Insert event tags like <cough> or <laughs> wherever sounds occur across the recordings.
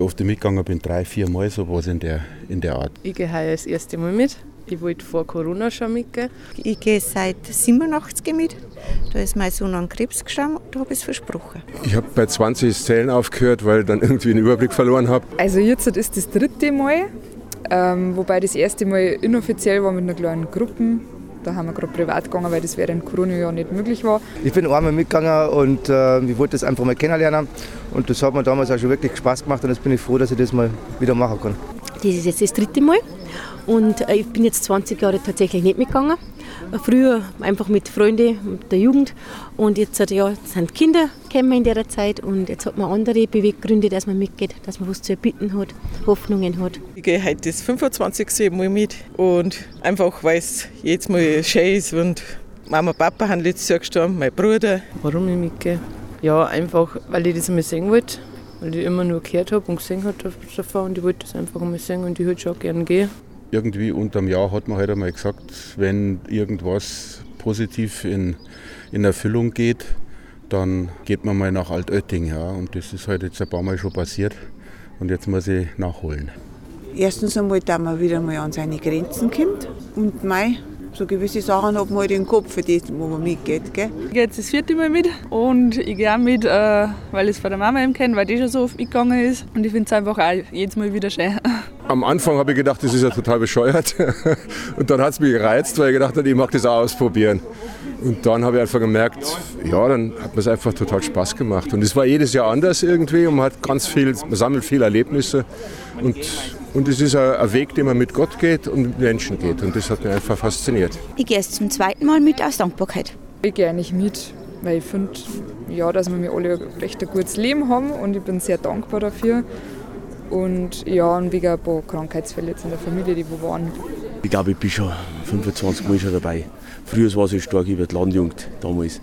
Oft mitgegangen bin, drei, vier Mal sowas in der, in der Art. Ich gehe heuer das erste Mal mit. Ich wollte vor Corona schon mitgehen. Ich gehe seit 87 mit. Da ist mein Sohn an Krebs gestorben, da habe ich es versprochen. Ich habe bei 20 Zellen aufgehört, weil ich dann irgendwie den Überblick verloren habe. Also jetzt ist das dritte Mal, ähm, wobei das erste Mal inoffiziell war mit einer kleinen Gruppe. Da haben wir gerade privat gegangen, weil das während Corona ja nicht möglich war. Ich bin einmal mitgegangen und äh, ich wollte das einfach mal kennenlernen. Und das hat mir damals auch schon wirklich Spaß gemacht und jetzt bin ich froh, dass ich das mal wieder machen kann. Das ist jetzt das dritte Mal und äh, ich bin jetzt 20 Jahre tatsächlich nicht mitgegangen. Früher einfach mit Freunden, mit der Jugend und jetzt ja, sind Kinder gekommen in der Zeit und jetzt hat man andere Beweggründe, dass man mitgeht, dass man was zu erbitten hat, Hoffnungen hat. Ich gehe heute das 25. Mal mit und einfach, weil es jetzt mal schön ist und Mama und Papa haben letztes Jahr gestorben, mein Bruder. Warum ich mitgehe? Ja, einfach, weil ich das einmal sehen wollte, weil ich immer nur gehört habe und gesehen habe davon und ich wollte das einfach einmal sehen und ich würde schon gerne gehen irgendwie unterm Jahr hat man halt einmal gesagt, wenn irgendwas positiv in, in Erfüllung geht, dann geht man mal nach Altötting. Ja. Und das ist halt jetzt ein paar Mal schon passiert. Und jetzt muss ich nachholen. Erstens einmal, dass man wieder mal an seine Grenzen kommt. Und Mai, so gewisse Sachen hat man halt im Kopf, für das, wo man mitgeht. Gell? Ich gehe jetzt das vierte Mal mit und ich gehe auch mit, äh, weil ich es von der Mama eben kenne, weil die schon so oft mitgegangen ist. Und ich finde es einfach auch jedes Mal wieder schön. <laughs> Am Anfang habe ich gedacht, das ist ja total bescheuert. <laughs> Und dann hat es mich gereizt, weil ich gedacht habe, ich mag das auch ausprobieren. Und dann habe ich einfach gemerkt, ja, dann hat mir es einfach total Spaß gemacht. Und es war jedes Jahr anders irgendwie und man hat ganz viel, man sammelt viele Erlebnisse. Und, und es ist ein Weg, den man mit Gott geht und mit Menschen geht. Und das hat mich einfach fasziniert. Ich gehe jetzt zum zweiten Mal mit aus Dankbarkeit. Ich gehe nicht mit, weil ich finde, ja, dass wir alle recht ein gutes Leben haben und ich bin sehr dankbar dafür. Und ja, und wegen ein paar Krankheitsfälle jetzt in der Familie, die wo waren. Ich glaube, ich bin schon 25 Mal schon dabei. Früher war es so stark über die Landjugend damals.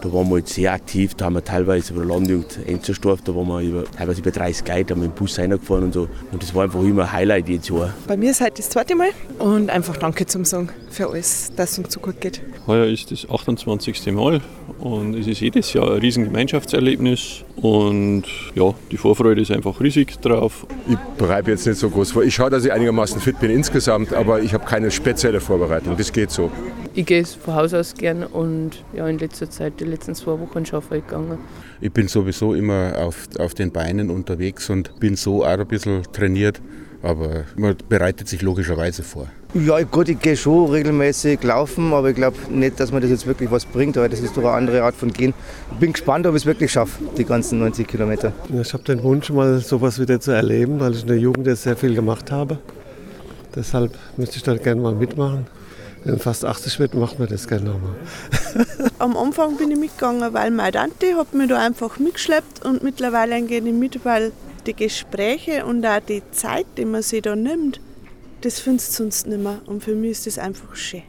Da waren wir halt sehr aktiv, da haben wir teilweise über die Landjugend Enzerstorf, da waren wir über, teilweise über 30 Leute, da haben wir mit dem Bus reingefahren und so. Und das war einfach immer ein Highlight jedes Jahr. Bei mir ist heute das zweite Mal und einfach Danke zum Sagen für alles, dass es uns so gut geht. Heuer ist das 28. Mal und es ist jedes Jahr ein riesen Gemeinschaftserlebnis und ja, die Vorfreude ist einfach riesig drauf. Ich bereite jetzt nicht so groß vor. Ich schaue, dass ich einigermaßen fit bin insgesamt, aber ich habe keine spezielle Vorbereitung. Das geht so. Ich gehe von Haus aus gern und ja, in letzter Zeit, die letzten zwei Wochen schon voll gegangen. Ich bin sowieso immer auf, auf den Beinen unterwegs und bin so auch ein bisschen trainiert, aber man bereitet sich logischerweise vor. Ja, gut, ich gehe schon regelmäßig laufen, aber ich glaube nicht, dass mir das jetzt wirklich was bringt, weil das ist doch eine andere Art von Gehen. Ich bin gespannt, ob ich es wirklich schaffe, die ganzen 90 Kilometer. Ich habe den Wunsch, mal sowas wieder zu erleben, weil ich in der Jugend jetzt sehr viel gemacht habe. Deshalb müsste ich da gerne mal mitmachen. Wenn fast 80 wird, macht man das gerne nochmal. <laughs> Am Anfang bin ich mitgegangen, weil meine Tante hat mich da einfach mitgeschleppt und mittlerweile gehe ich mit, weil die Gespräche und auch die Zeit, die man sich da nimmt, das findest du sonst nicht mehr. Und für mich ist das einfach schön.